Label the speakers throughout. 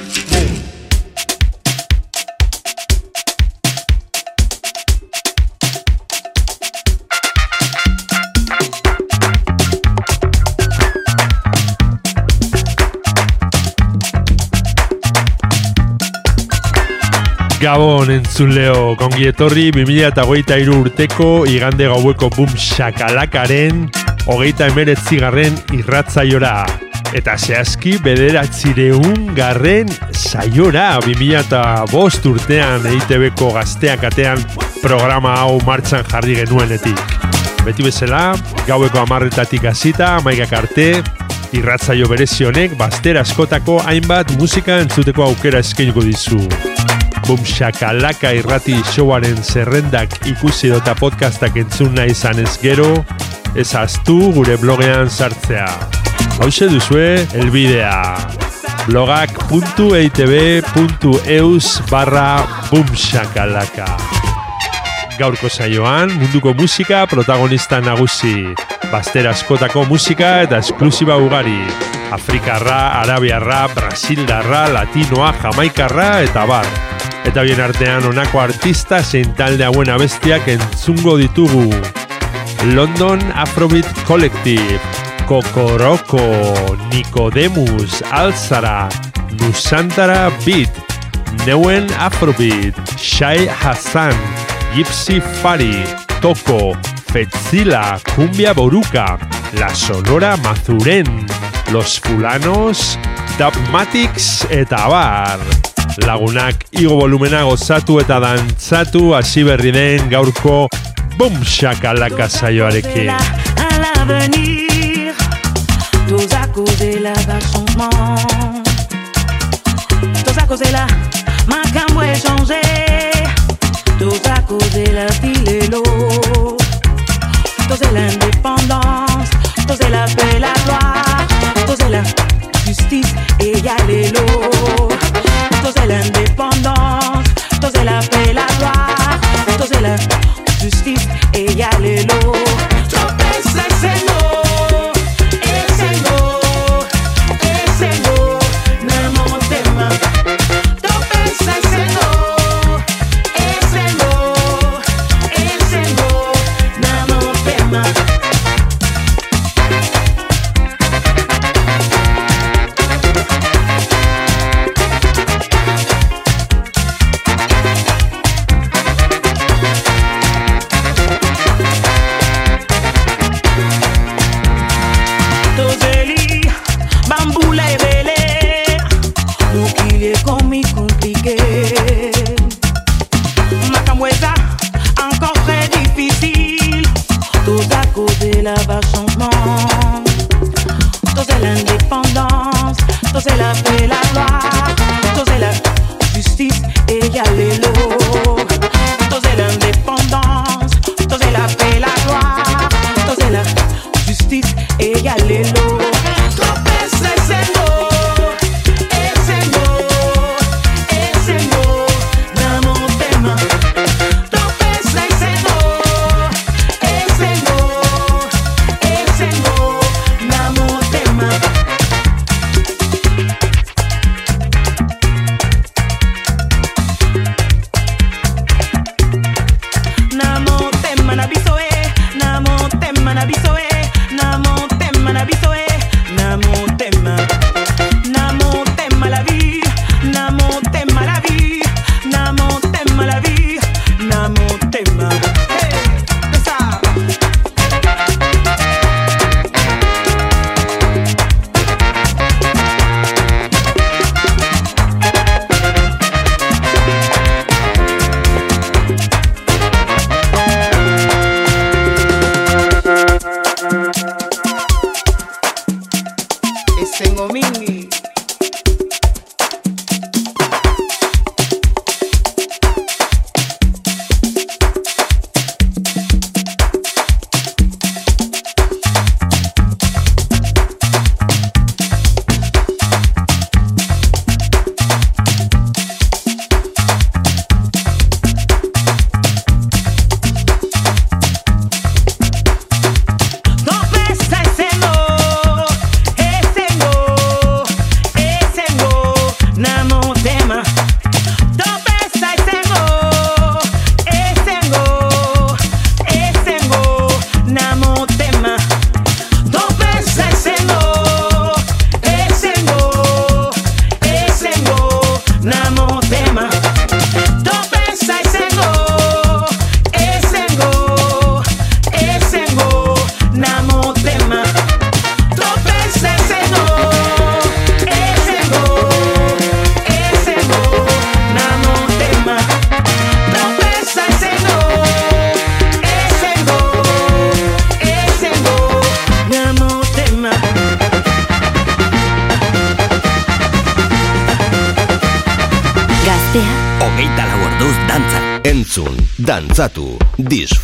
Speaker 1: Gabon entzuleo, kongi etorri 2008 urteko igande gaueko boom shakalakaren hogeita emeretzi garren irratzaiora. Eta zehazki bederatzireun garren saiora 2005 urtean EITB-ko gazteak atean programa hau martxan jarri genuenetik. Beti bezala, gaueko amarretatik hasita, amaikak arte, irratzaio berezionek bazter askotako hainbat musika entzuteko aukera eskainiko dizu. Bum shakalaka irrati showaren zerrendak ikusi dota podcastak entzun nahi izanez gero, ez aztu gure blogean sartzea. Hauze duzue, elbidea blogak.eitb.eus barra bumshakalaka. Gaurko saioan, munduko musika protagonista nagusi. Baster askotako musika eta esklusiba ugari. Afrikarra, Arabiarra, Brasildarra, Latinoa, Jamaikarra eta bar. Eta bien artean honako artista zein talde hauen abestiak entzungo ditugu. London Afrobeat Collective, Kokoroko, Nicodemus, Alzara, Nusantara Beat, Neuen Afrobeat, Shai Hassan, Gypsy Fari, Toko, Fetzila, Cumbia Boruca, La Sonora Mazuren, Los Fulanos, Dubmatics eta bar. Lagunak igo volumena gozatu eta dantzatu hasi berri den gaurko Bum Shakalaka saioarekin.
Speaker 2: Tous à causer là va changement. Tous à causer là, ma gamme est changé. Tous à causer la ville et l'eau. de l'indépendance, cause de la paix, la loi, cause de la justice.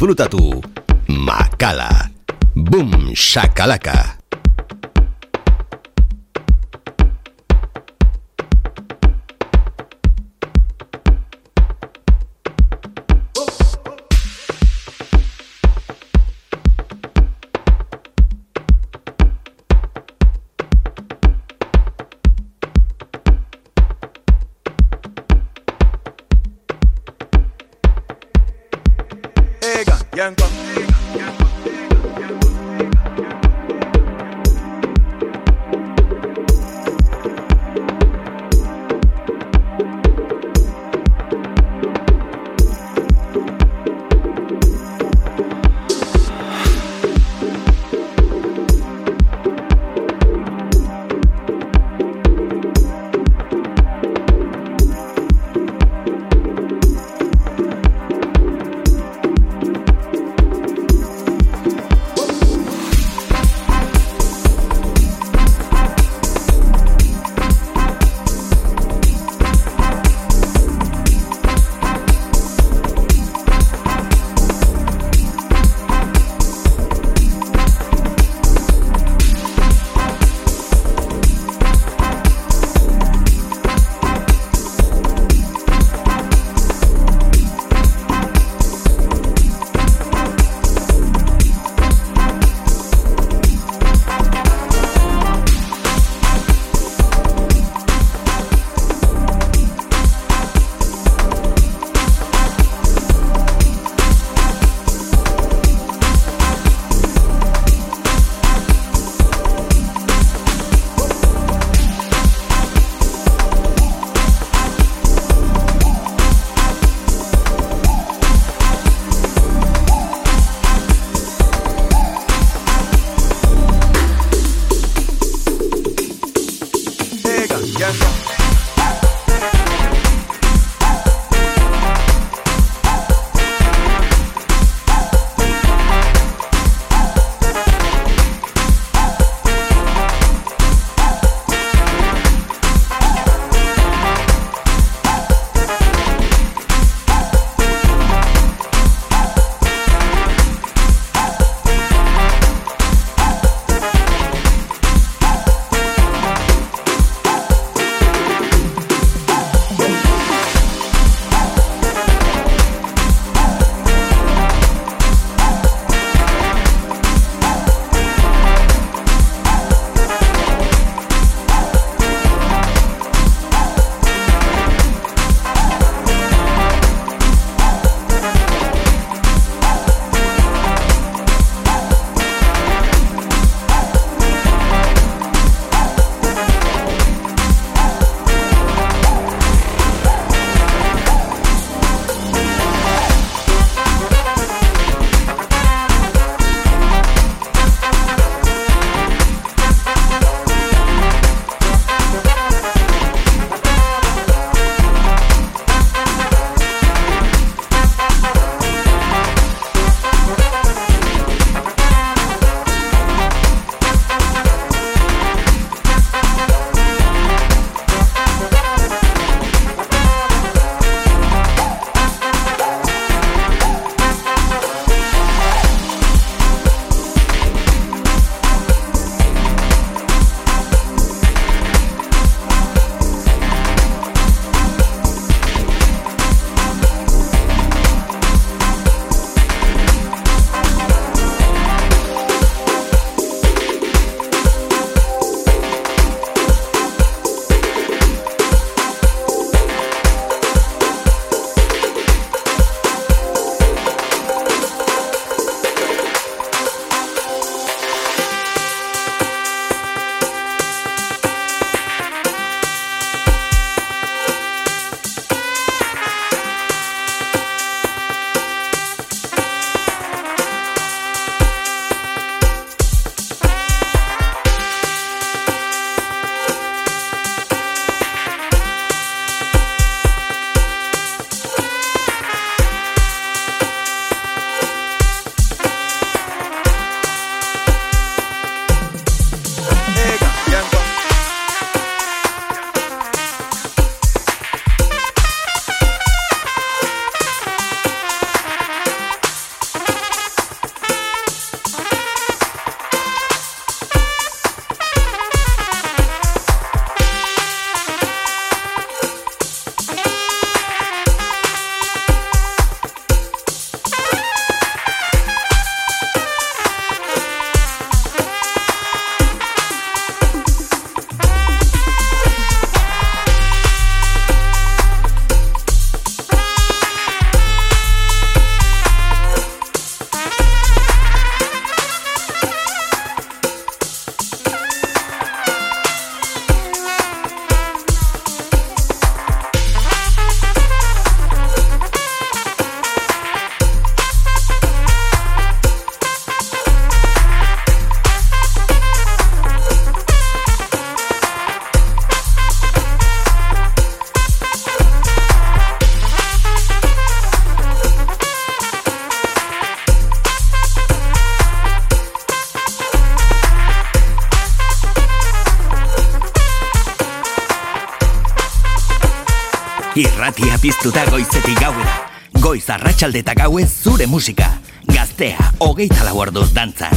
Speaker 3: Disfrutatu. Makala. Boom, shakalaka.
Speaker 4: piztuta goizetik gauera. Goiz arratsalde eta gauez zure musika. Gaztea, hogeita lau orduz dantzan.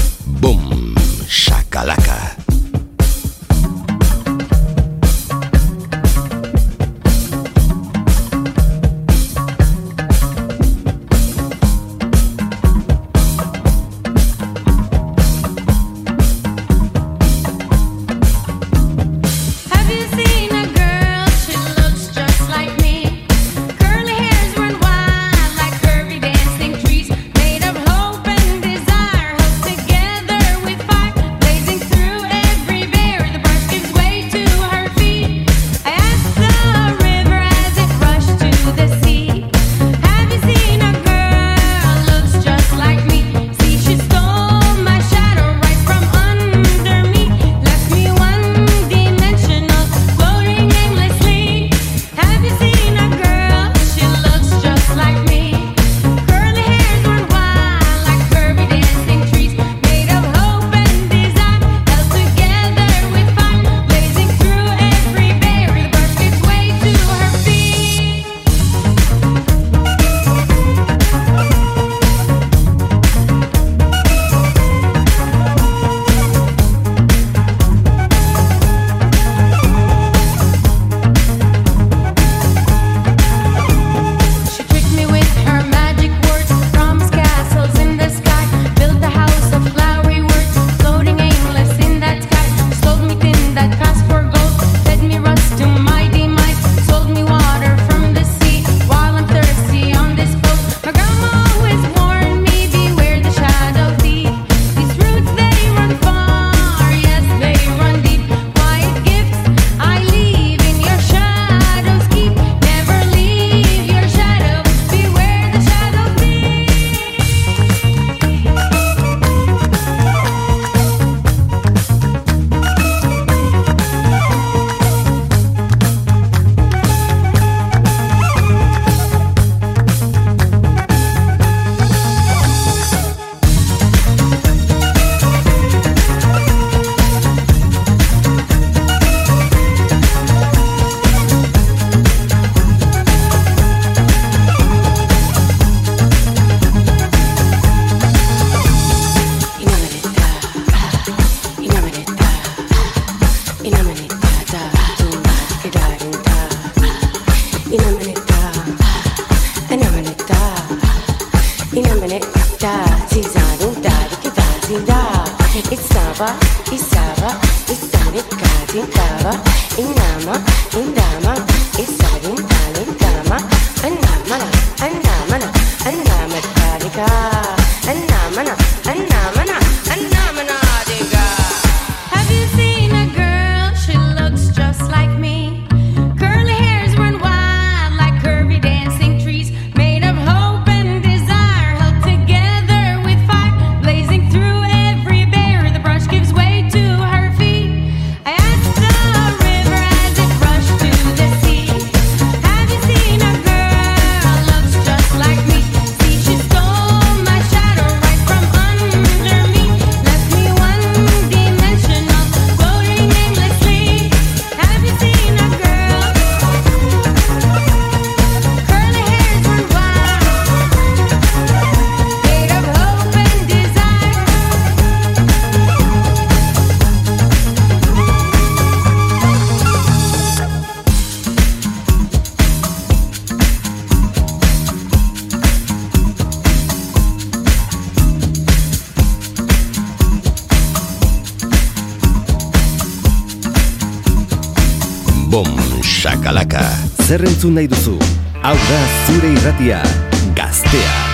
Speaker 3: zer entzun nahi duzu? Hau da zure irratia, gaztea.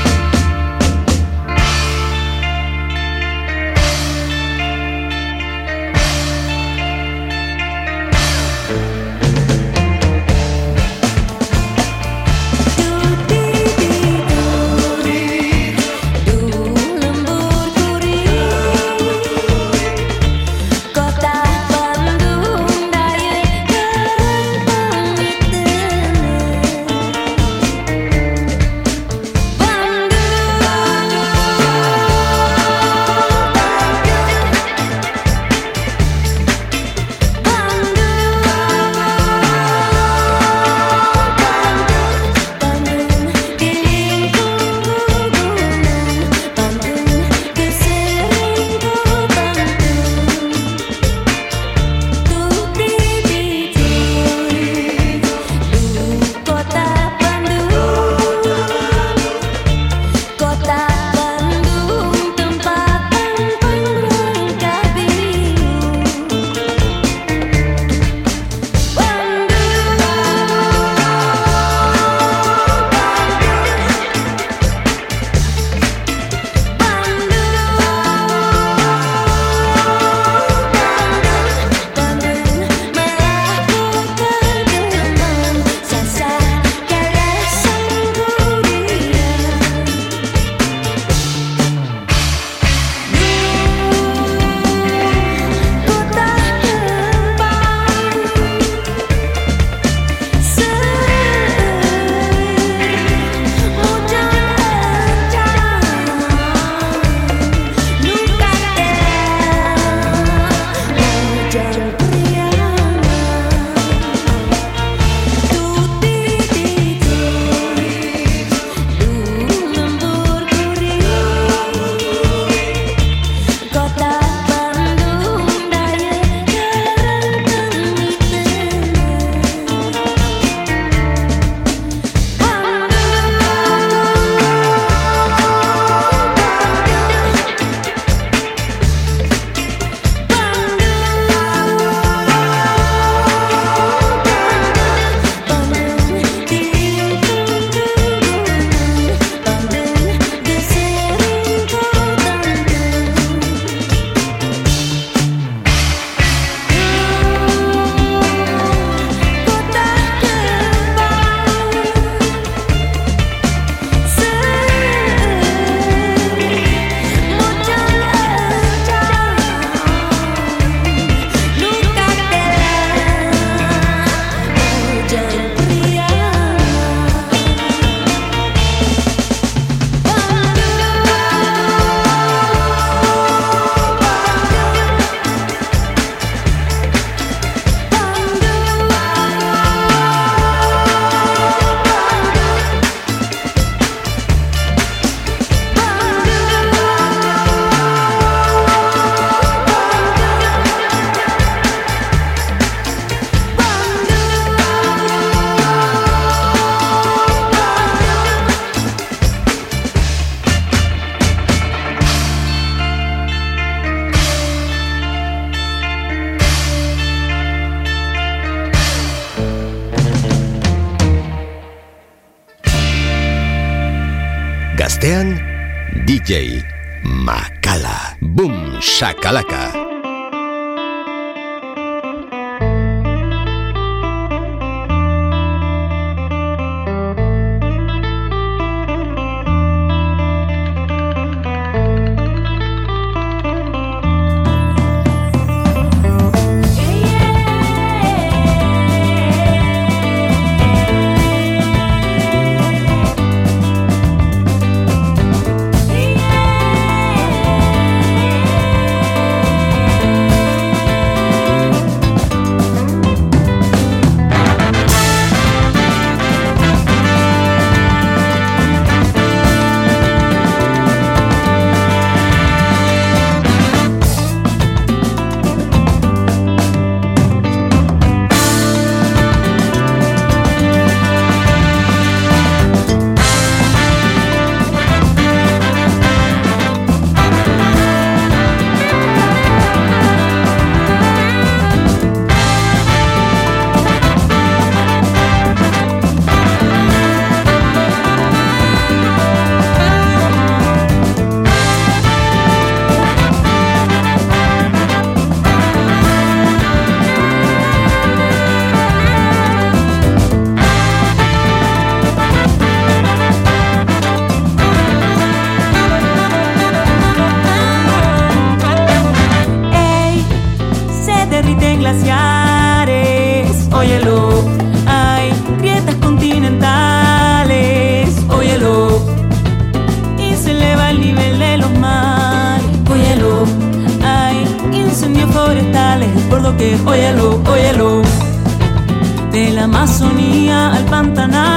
Speaker 5: Boom,
Speaker 4: Amazonía al Pantanal,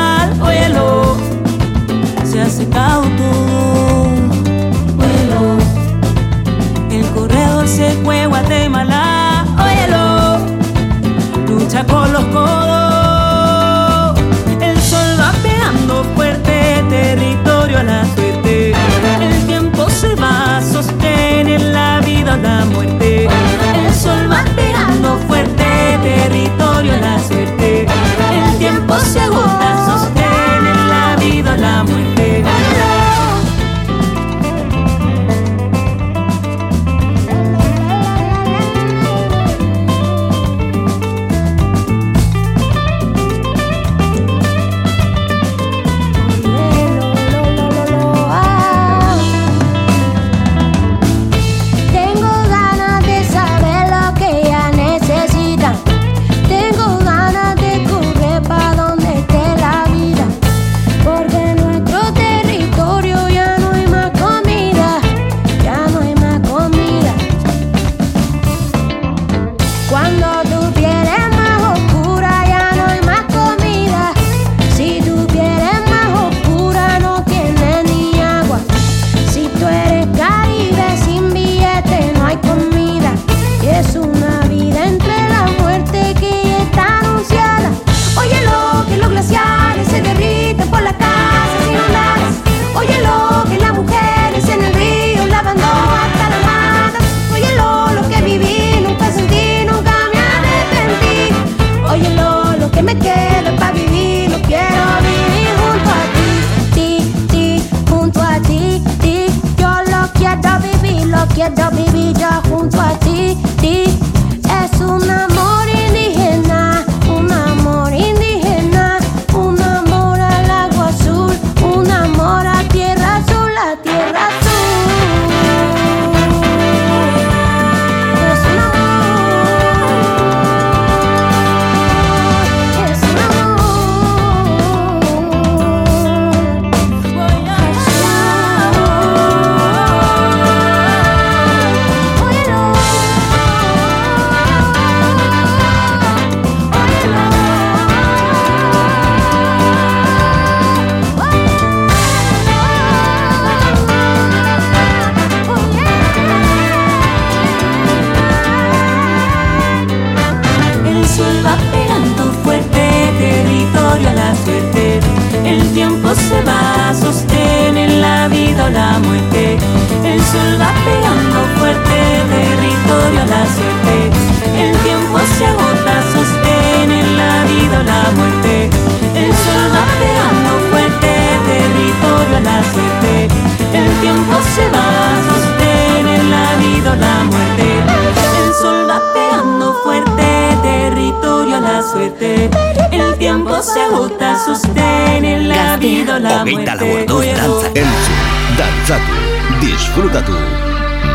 Speaker 4: tiempo se agota, sostiene la vida la
Speaker 3: Hogeita lau
Speaker 6: muerte.
Speaker 3: orduz dantza. Entzun, dantzatu, disfrutatu.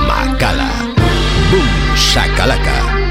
Speaker 3: Makala. Bum, shakalaka.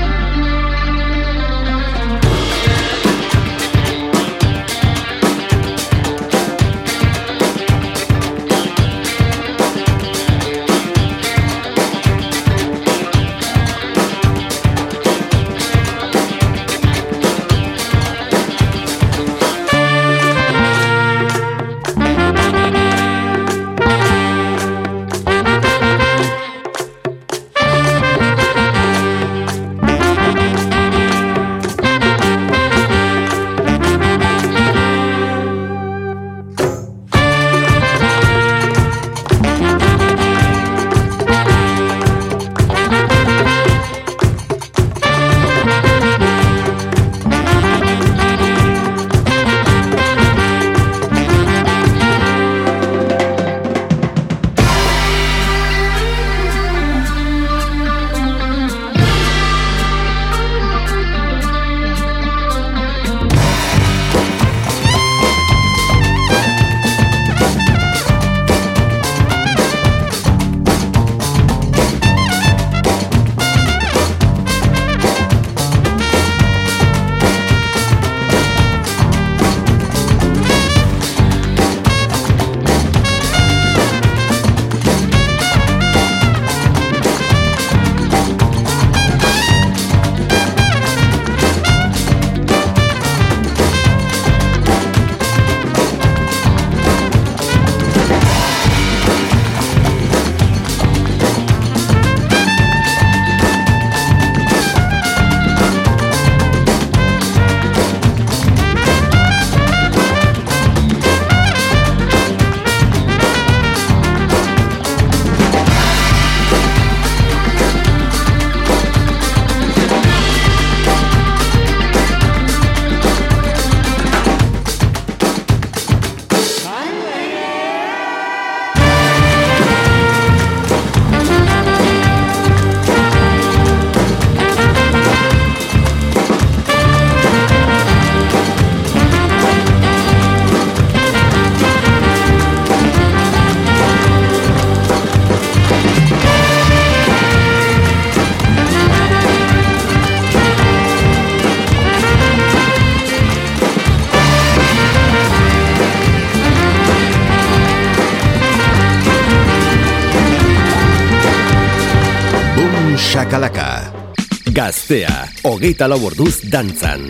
Speaker 3: Hogeita lau orduz dantzan.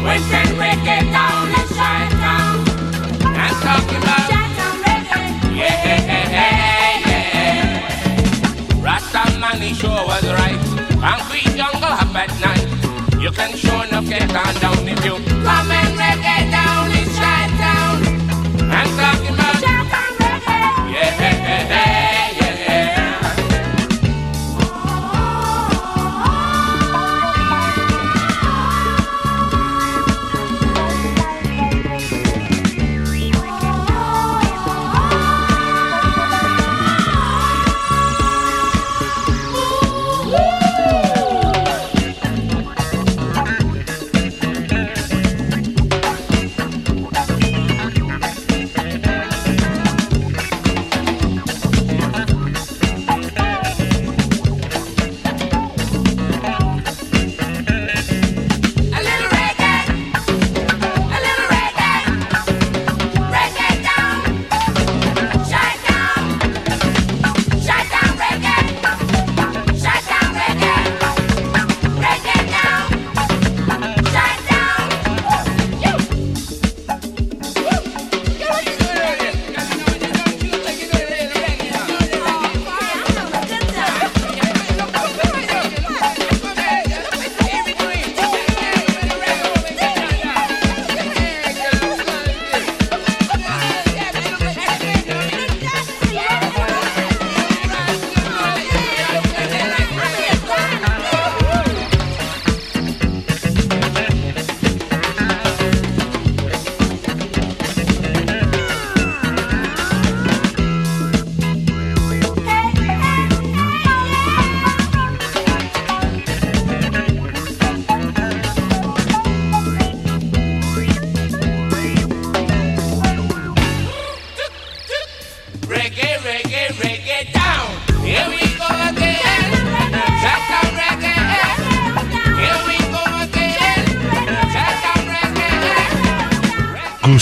Speaker 7: So I went and reggae down. I'm talking about. Yeah, yeah, yeah, yeah. Rasta man, he sure was right. Concrete jungle up at night. You can sure enough get on down if you come and reggae down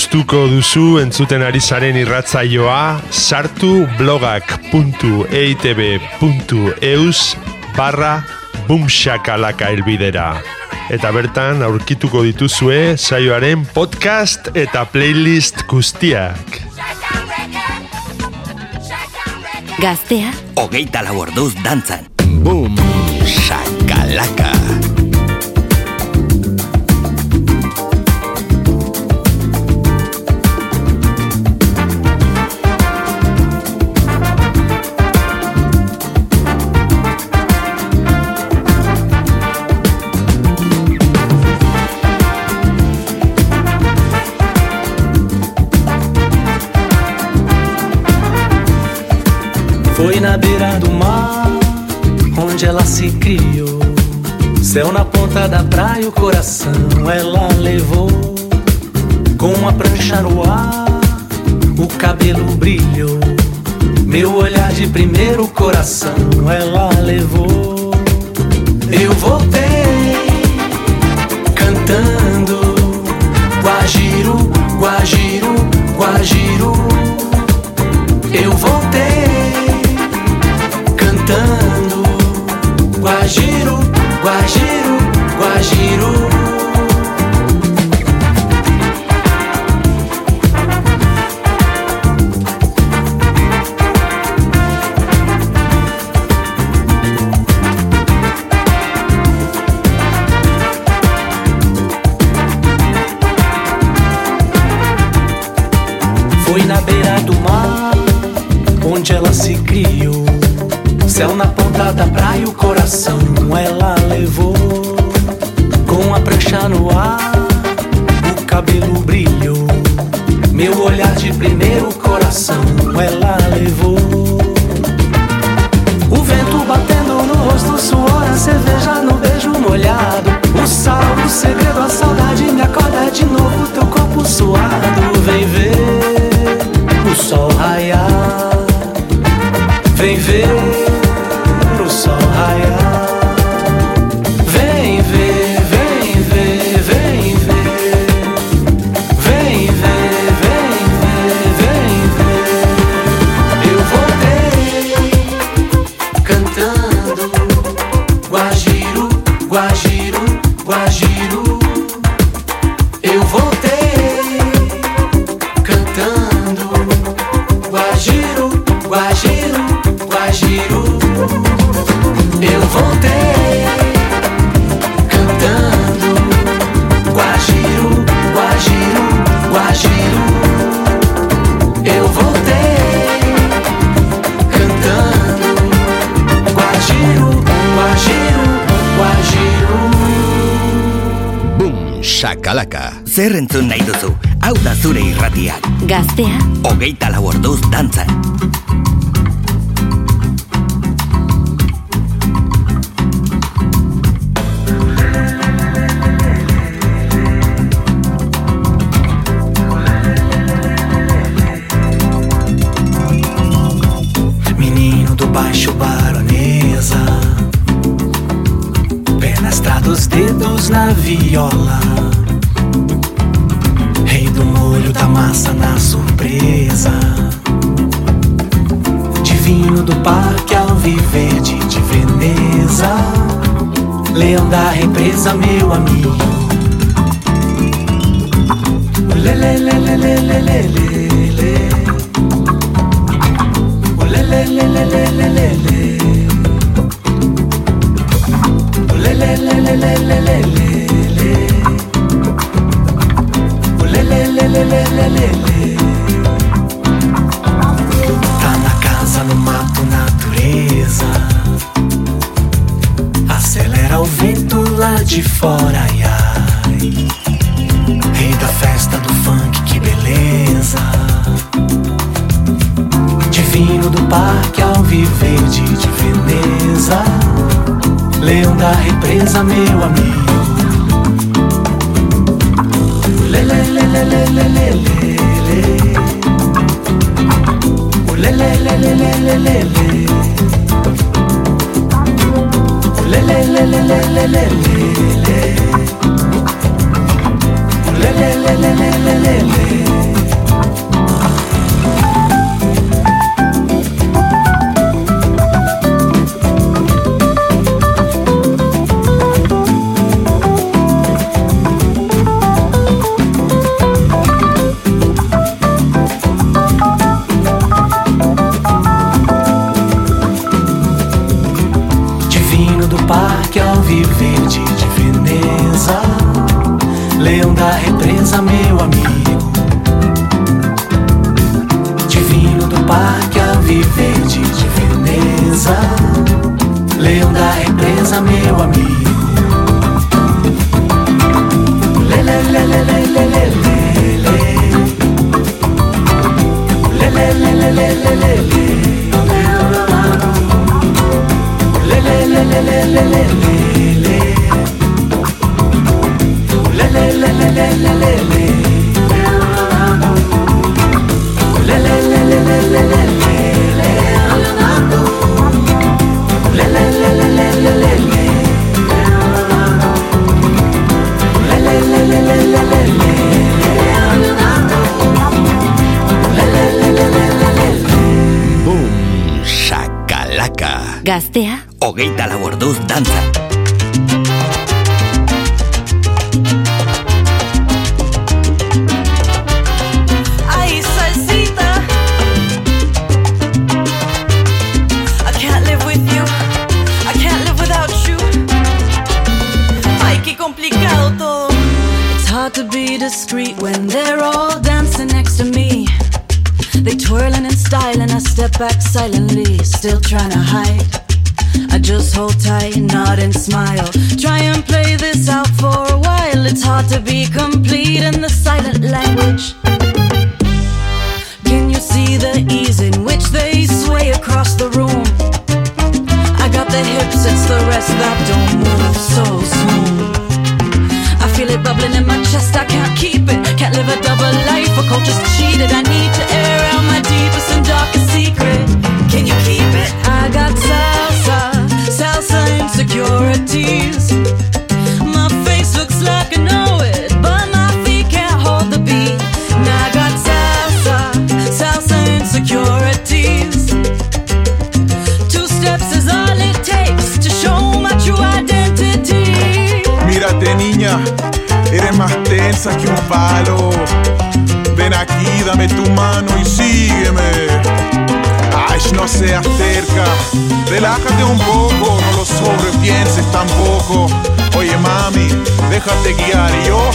Speaker 1: gustuko duzu entzuten ari zaren irratzaioa sartu blogak.eitb.eus barra bumxakalaka elbidera. Eta bertan aurkituko dituzue saioaren podcast eta playlist guztiak.
Speaker 4: Gaztea, hogeita lau orduz dantzan. Boom, shakalaka.
Speaker 8: Foi na beira do mar onde ela se criou. Céu na ponta da praia, o coração ela levou. Com uma prancha no ar, o cabelo brilhou. Meu olhar de primeiro coração ela levou. Eu voltei cantando Guajiru, Guajiru, Guajiru. Eu voltei
Speaker 4: Boom, shakalaka. Zer entzun nahi duzu? Hau da zure irratiak.
Speaker 9: Gaztea,
Speaker 4: Hogeita lau orduz dantzan.
Speaker 8: Na viola. Rei do molho da massa na surpresa. Divino do parque ao viver de Veneza. Leão da represa, meu amigo. Lê, lele lele lele lele, lê, Tá na casa, no mato, natureza. Acelera o vento lá de fora, ai, ai. Rei da festa do funk, que beleza. Divino do parque alviverde de Veneza leão da represa, meu amigo. Lê, lê, lê, lê, lê, lê, lê, lê. Lê, lê, lê, lê, lê, lê, lê, lê. Lê, lê, lê, lê, lê, lê, lê, lê, lê. Lê, lê, lê, lê, lê, lê, lê.
Speaker 6: Still trying to hide. I just hold tight, and nod and smile. Try and play this out for a while. It's hard to be complete in the silent language. Can you see the ease in which they sway across the room? I got the hips, it's the rest that don't move so smooth. I feel it bubbling in my chest, I can't keep it. Can't live a double life, a culture's cheated. I need to air out my deepest and darkest secret. Can you keep it? I got salsa, salsa insecurities. My face looks like I know it, but my feet can't hold the beat. Now I got salsa, salsa insecurities. Two steps is all it takes to show my true identity.
Speaker 10: Mírate niña, eres más tensa que un palo. Ven aquí, dame tu mano y sígueme. No seas terca, relájate un poco, no lo sobrepienses tampoco. Oye mami, déjate guiar y yo,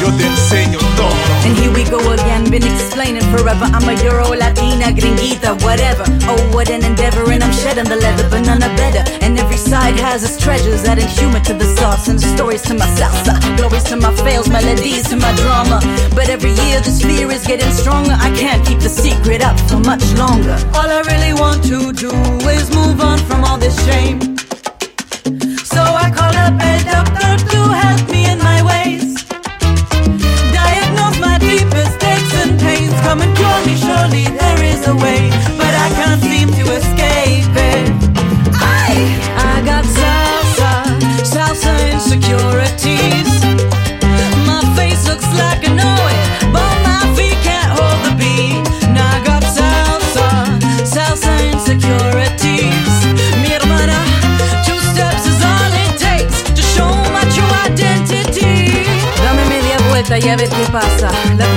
Speaker 10: yo te enseño todo.
Speaker 6: And here we go again, been explaining forever. I'm a Euro, Latina, gringuita, whatever. Oh, what an endeavor, and I'm shedding the leather, but none are better. And every side has its treasures, adding humor to the sauce, and the stories to my salsa. Glories to my fails, melodies to my drama. But every year this fear is getting stronger. I can't keep the secret up for much longer. All I really want to do is move on from all this shame. Come and cure me, surely there is a way. But I can't seem to escape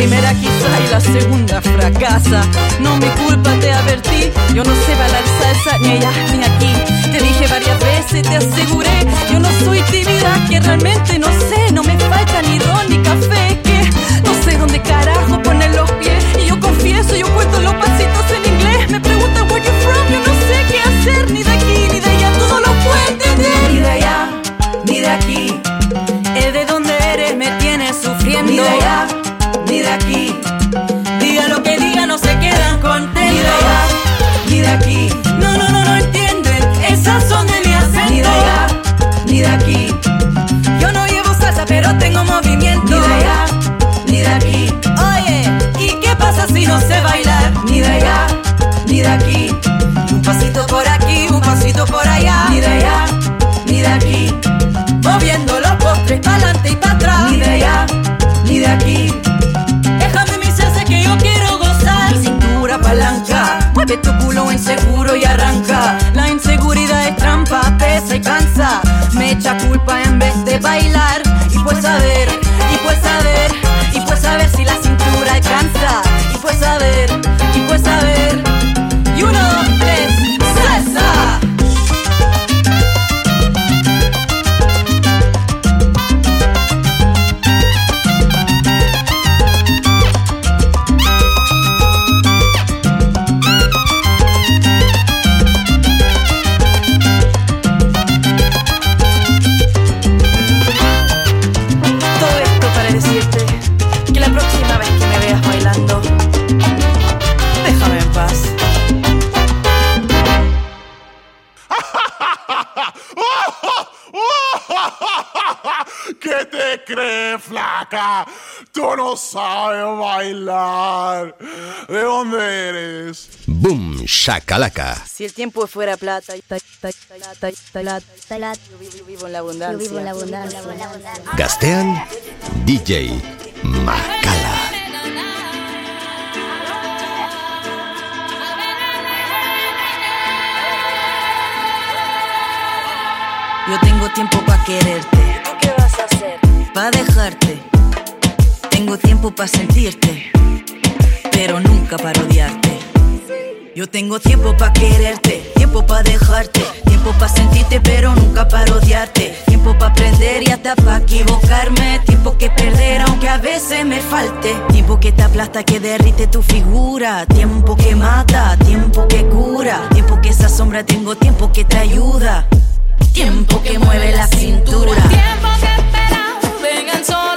Speaker 6: primera quizá y la segunda fracasa. No mi culpa, te advertí. Yo no sé bailar salsa ni allá ni aquí. Te dije varias veces, te aseguré. Yo no soy tímida, que realmente no sé. No me falta ni ron ni café. Que no sé dónde carajo poner los pies. Y yo confieso, yo cuento los pasitos en inglés. Me preguntan where you from, yo no sé qué hacer. Ni de aquí ni de allá, todo lo puedo entender. Ni de allá, ni de aquí. El de donde eres me tiene sufriendo. Ni de allá, si no sé bailar? Ni de allá, ni de aquí. Un pasito por aquí, un pasito por allá. Ni de allá, ni de aquí. Moviendo los postres para adelante y para atrás. Ni de allá, ni de aquí. Déjame mi salsa que yo quiero gozar. Mi cintura palanca. Mueve tu culo inseguro y arranca. La inseguridad es trampa, pesa y cansa. Me echa culpa en vez de bailar. Y pues a ver,
Speaker 10: no sabes bailar. ¿De dónde eres?
Speaker 11: Boom Shakalaka.
Speaker 12: Si el tiempo fuera plata, ta- ta- ta- ta- ta- ta- yo vivo- en la abundancia.
Speaker 3: Yo vivo en la abundancia.
Speaker 11: Gaztean DJ Makala.
Speaker 6: Yo tengo tiempo para quererte.
Speaker 12: ¿Tú qué vas a hacer?
Speaker 6: para dejarte. Tengo tiempo para sentirte, pero nunca para odiarte. Yo tengo tiempo para quererte, tiempo para dejarte, tiempo para sentirte, pero nunca para odiarte. Tiempo para aprender y hasta para equivocarme. Tiempo que perder, aunque a veces me falte. Tiempo que te aplasta, que derrite tu figura. Tiempo que mata, tiempo que cura. Tiempo que esa sombra, tengo tiempo que te ayuda. Tiempo que mueve la cintura.
Speaker 13: Tiempo que espera, vengan solo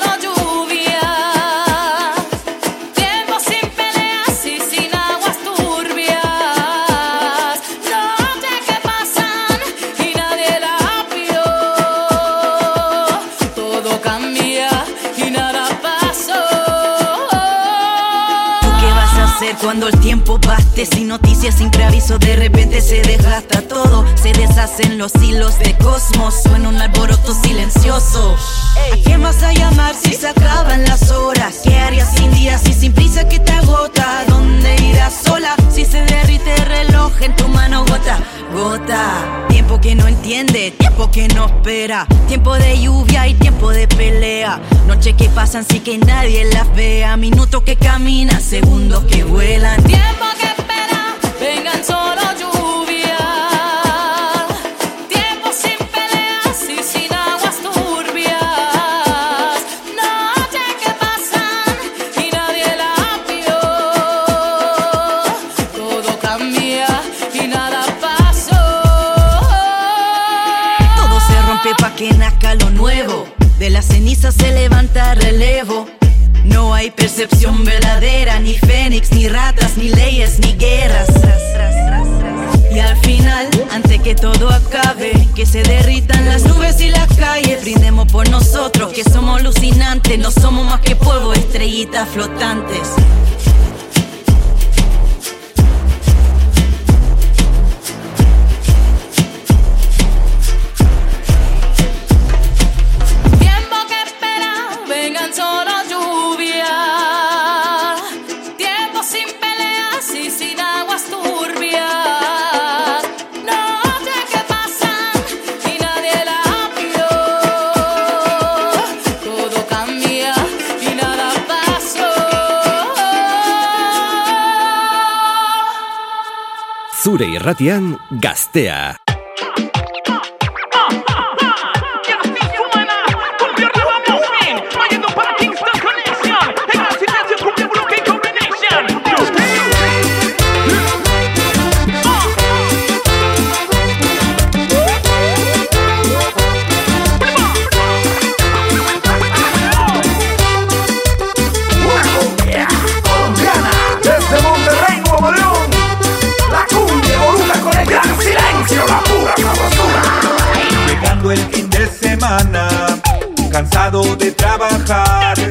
Speaker 6: cuando el tiempo baste? Sin noticias, sin preaviso, de repente se desgasta todo. Se deshacen los hilos de cosmos. Suena un alboroto silencioso. ¿A quién vas a llamar si se acaban las horas? ¿Qué harías sin días tiempo que no espera. Tiempo de lluvia y tiempo de pelea. Noches que pasan sin que nadie las vea. Minutos que caminan, segundos que vuelan.
Speaker 13: Tiempo que espera, vengan
Speaker 6: Se levanta relevo. No hay percepción verdadera, ni fénix, ni ratas, ni leyes, ni guerras. Y al final, antes que todo acabe, que se derritan las nubes y las calles, brindemos por nosotros, que somos alucinantes, no somos más que polvo, estrellitas flotantes.
Speaker 11: Zure irratian gaztea.
Speaker 14: De trabajar.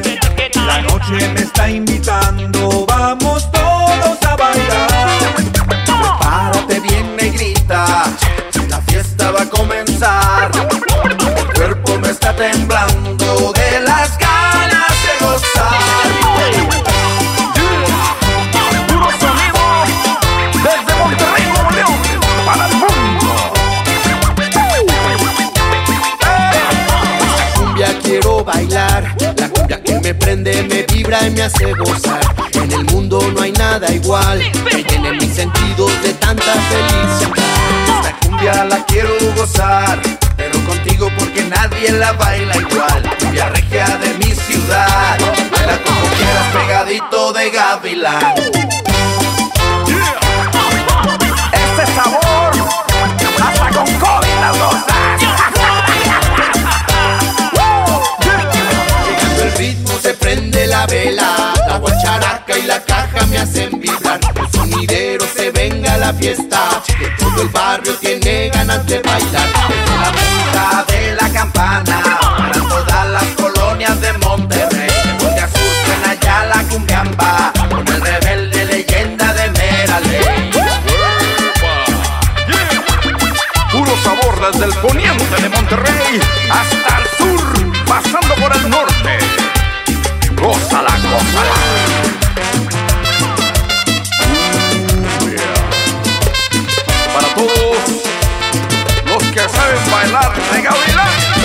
Speaker 15: Para
Speaker 16: todos los que saben bailar de
Speaker 15: gavilán.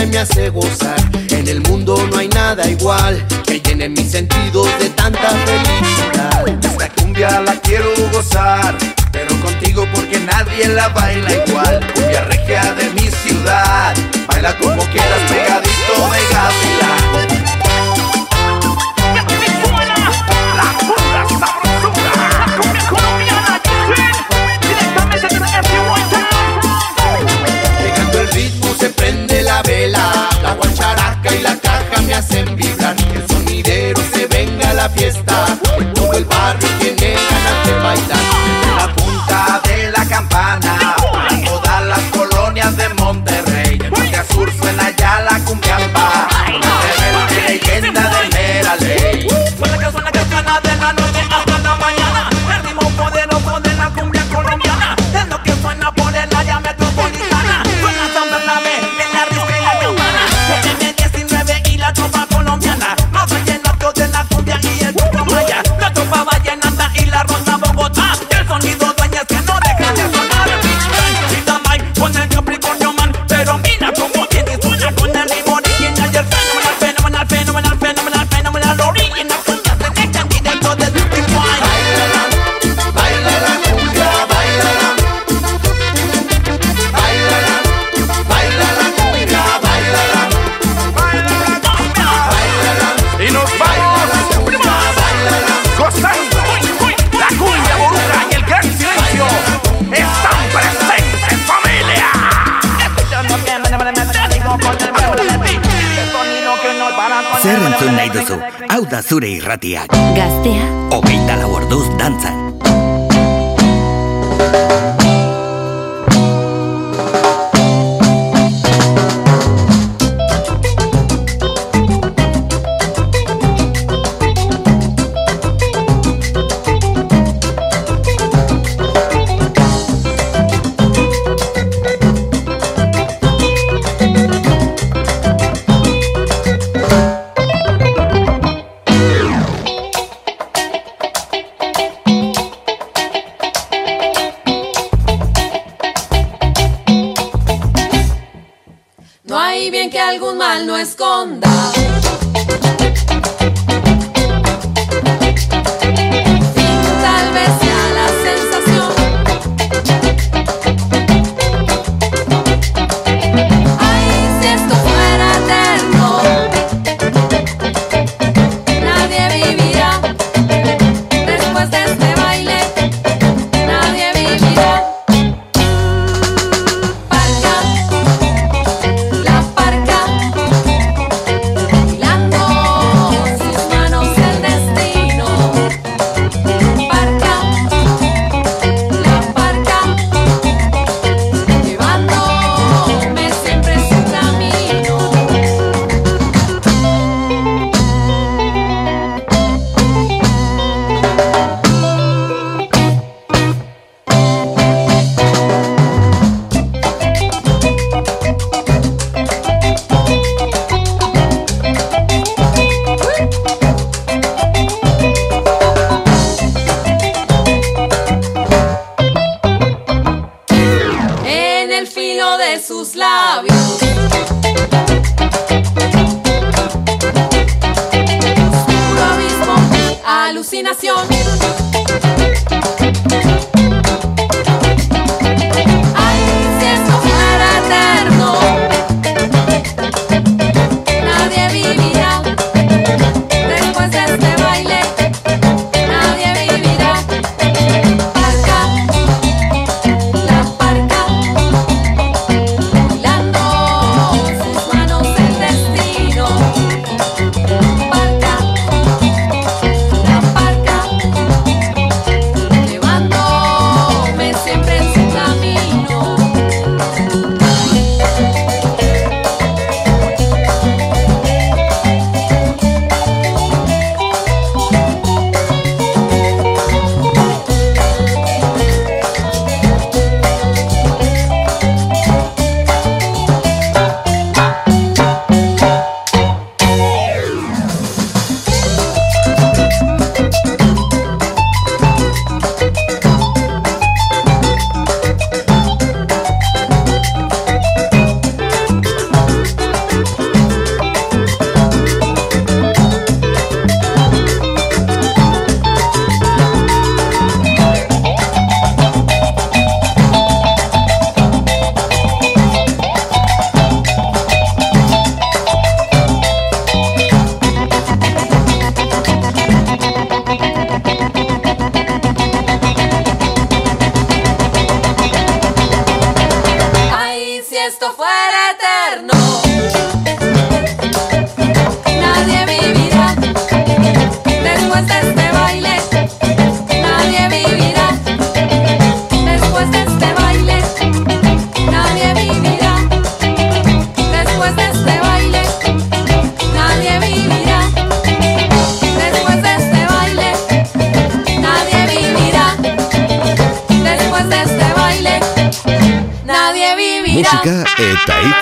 Speaker 16: y me
Speaker 17: hace gozar. En el mundo no hay nada igual que llene mis sentidos de tanta felicidad.
Speaker 14: Esta cumbia la quiero gozar, pero contigo porque nadie la baila igual. Cumbia regia de mi ciudad, baila como quieras
Speaker 4: pegada zure irratiak.
Speaker 18: Gaztea.
Speaker 4: Ogeita lau orduz dantzan.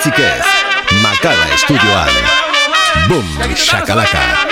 Speaker 3: Itziquez, Macala Studio Al, Boom Shakalaka.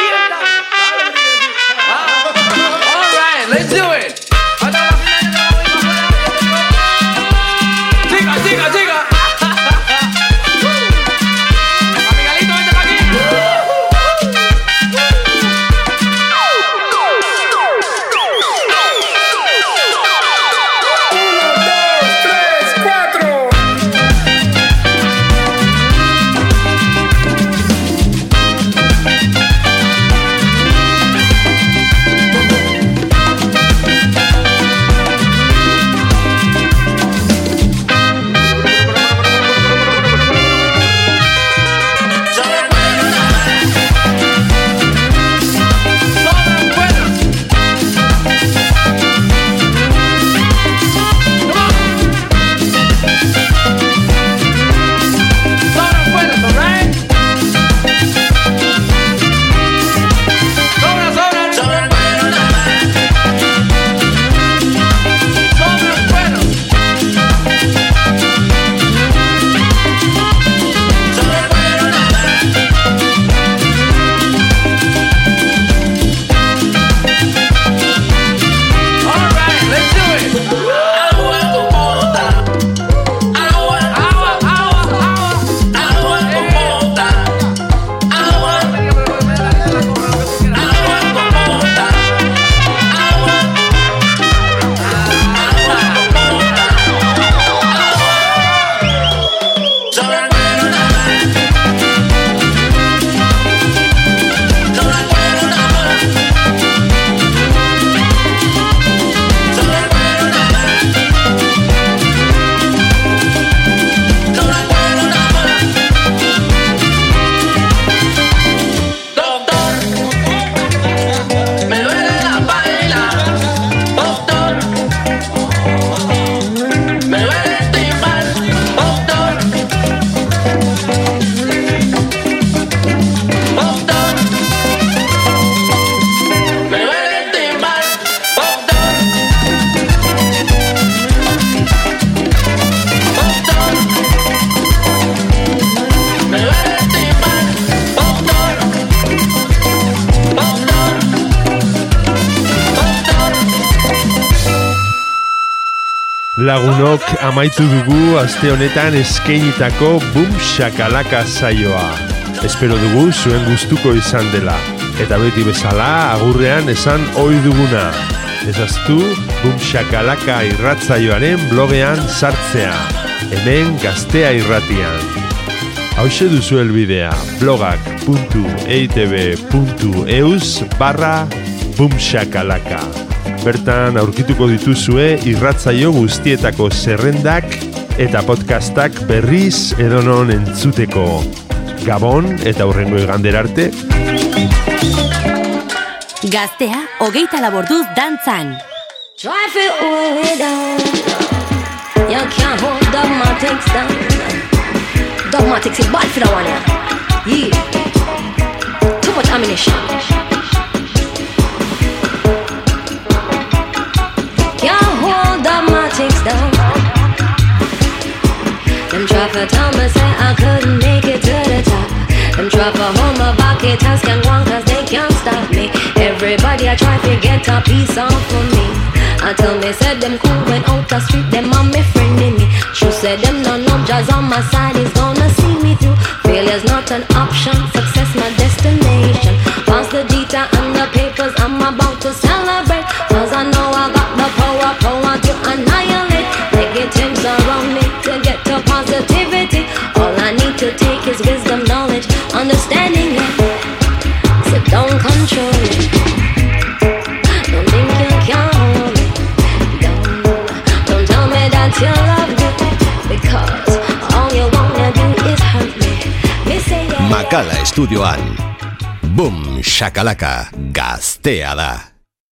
Speaker 1: Amaitu dugu aste honetan eskeinitako Boom Shakalaka saioa. Espero dugu zuen gustuko izan dela. Eta beti bezala agurrean esan ohi duguna. Ezaztu Boom Shakalaka irratzaioaren blogean sartzea. Hemen gaztea irratian. Hauxe duzu elbidea blogak.eitb.eus barra bumshakalaka. Bertan aurkituko dituzue irratzaio guztietako zerrendak eta podcastak berriz edonon entzuteko. Gabon eta hurrengo igandera arte.
Speaker 9: Gaztea, hogeita laborduz dantzan.
Speaker 19: Drive it way down. You can't hold dogmatics down. Dogmatics is bad for that one, yeah. Yeah. Too much ammunition. Down. For tell me say I couldn't make it to the top. For hold my bucket and can one cause they can't stop me. Everybody I try to get a piece off of me. I tell me said them cool when out the street, them on me friend in me. True said them no no jazz on my side is gonna see me through. Failure's not an option, success don't control. Don't you. Don't, tell me that. Because hurt me. Yeah.
Speaker 3: Makala estudioan. Bum, shakalaka, gaztea da.